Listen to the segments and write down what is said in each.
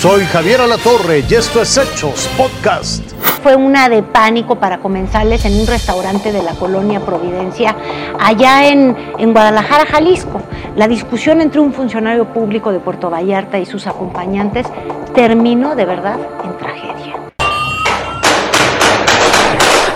Soy Javier Alatorre y esto es Hechos Podcast. Fue una de pánico para comenzarles en un restaurante de la colonia Providencia, allá en, en Guadalajara, Jalisco. La discusión entre un funcionario público de Puerto Vallarta y sus acompañantes terminó de verdad en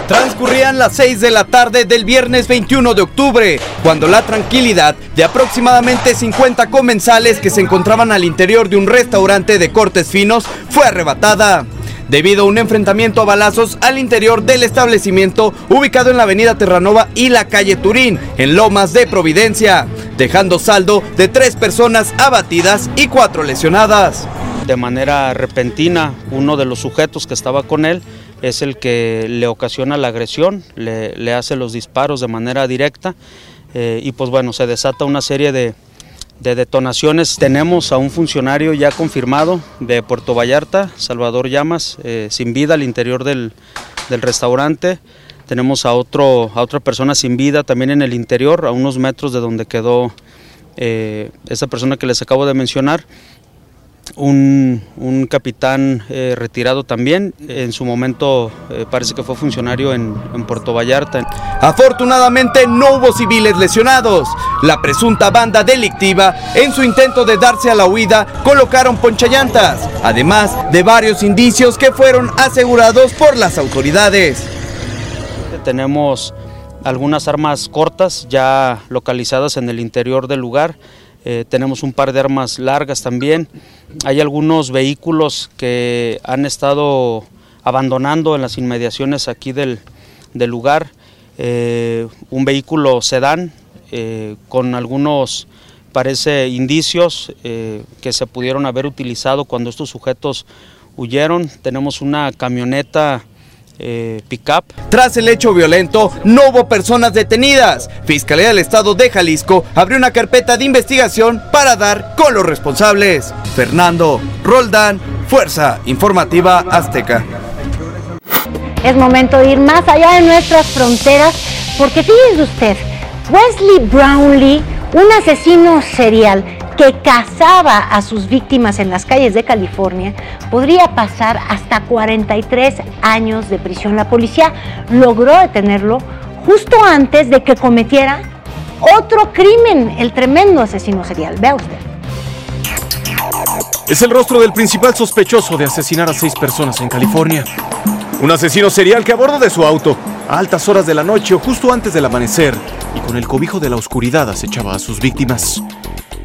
Transcurrían las 6 de la tarde del viernes 21 de octubre, cuando la tranquilidad de aproximadamente 50 comensales que se encontraban al interior de un restaurante de cortes finos fue arrebatada. Debido a un enfrentamiento a balazos al interior del establecimiento ubicado en la avenida Terranova y la calle Turín, en Lomas de Providencia, dejando saldo de tres personas abatidas y cuatro lesionadas. De manera repentina, uno de los sujetos que estaba con él es el que le ocasiona la agresión, le, hace los disparos de manera directa eh, y pues bueno, se desata una serie de, detonaciones. Tenemos a un funcionario ya confirmado de Puerto Vallarta, Salvador Llamas, eh, sin vida al interior del, restaurante. Tenemos a, otro, a otra persona sin vida también en el interior, a unos metros de donde quedó eh, esa persona que les acabo de mencionar un, capitán eh, retirado también, en su momento eh, parece que fue funcionario en, Puerto Vallarta. Afortunadamente no hubo civiles lesionados. La presunta banda delictiva, en su intento de darse a la huida, colocaron ponchallantas, además de varios indicios que fueron asegurados por las autoridades. Tenemos algunas armas cortas ya localizadas en el interior del lugar. Eh, tenemos un par de armas largas también. Hay algunos vehículos que han estado abandonando en las inmediaciones aquí del, lugar. Eh, un vehículo sedán eh, con algunos, parece, indicios que se pudieron haber utilizado cuando estos sujetos huyeron. Tenemos una camioneta eh, pickup. Tras el hecho violento, no hubo personas detenidas. Fiscalía del Estado de Jalisco abrió una carpeta de investigación para dar con los responsables. Fernando Roldán, Fuerza Informativa Azteca. Es momento de ir más allá de nuestras fronteras, porque fíjense usted, Wesley Brownlee, un asesino serial, que cazaba a sus víctimas en las calles de California, podría pasar hasta 43 años de prisión. La policía logró detenerlo justo antes de que cometiera otro crimen, el tremendo asesino serial. Vea usted. Es el rostro del principal sospechoso de asesinar a seis personas en California. Un asesino serial que a bordo de su auto, a altas horas de la noche o justo antes del amanecer, y con el cobijo de la oscuridad acechaba a sus víctimas.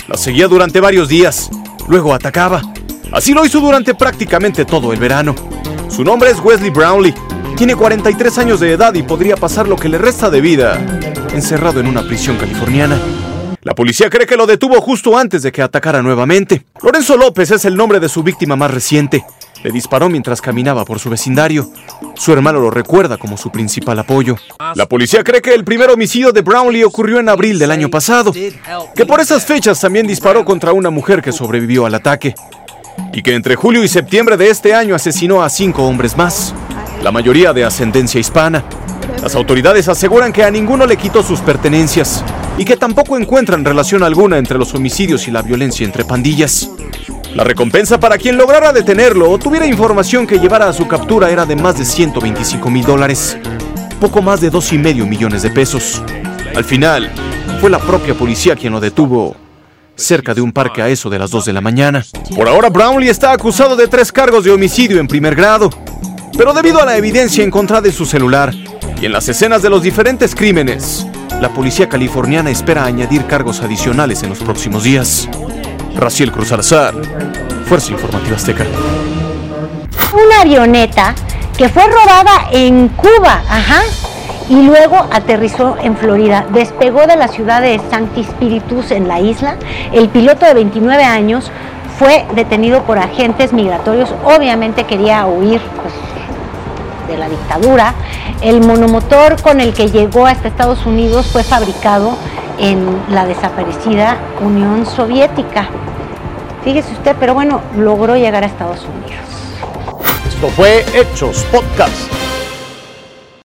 La seguía durante varios días, luego atacaba. Así lo hizo durante prácticamente todo el verano. Su nombre es Wesley Brownlee. Tiene 43 años de edad y podría pasar lo que le resta de vida encerrado en una prisión californiana. La policía cree que lo detuvo justo antes de que atacara nuevamente. Lorenzo López es el nombre de su víctima más reciente. Le disparó mientras caminaba por su vecindario. Su hermano lo recuerda como su principal apoyo. La policía cree que el primer homicidio de Brownlee ocurrió en abril del año pasado, que por esas fechas también disparó contra una mujer que sobrevivió al ataque, y que entre julio y septiembre de este año asesinó a cinco hombres más, la mayoría de ascendencia hispana. Las autoridades aseguran que a ninguno le quitó sus pertenencias y que tampoco encuentran relación alguna entre los homicidios y la violencia entre pandillas. La recompensa para quien lograra detenerlo o tuviera información que llevara a su captura era de más de 125 mil dólares, poco más de dos y medio millones de pesos. Al final, fue la propia policía quien lo detuvo cerca de un parque a eso de las 2 de la mañana. Por ahora, Brownlee está acusado de tres cargos de homicidio en primer grado, pero debido a la evidencia encontrada en su celular y en las escenas de los diferentes crímenes, la policía californiana espera añadir cargos adicionales en los próximos días. Raciel Cruz Alzar, Fuerza Informativa Azteca. Una avioneta que fue robada en Cuba, ajá, y luego aterrizó en Florida. Despegó de la ciudad de Sancti Spiritus en la isla. El piloto de 29 años fue detenido por agentes migratorios. Obviamente quería huir pues, de la dictadura. El monomotor con el que llegó hasta Estados Unidos fue fabricado en la desaparecida Unión Soviética. Fíjese usted, pero bueno, logró llegar a Estados Unidos. Esto fue Hechos Podcast.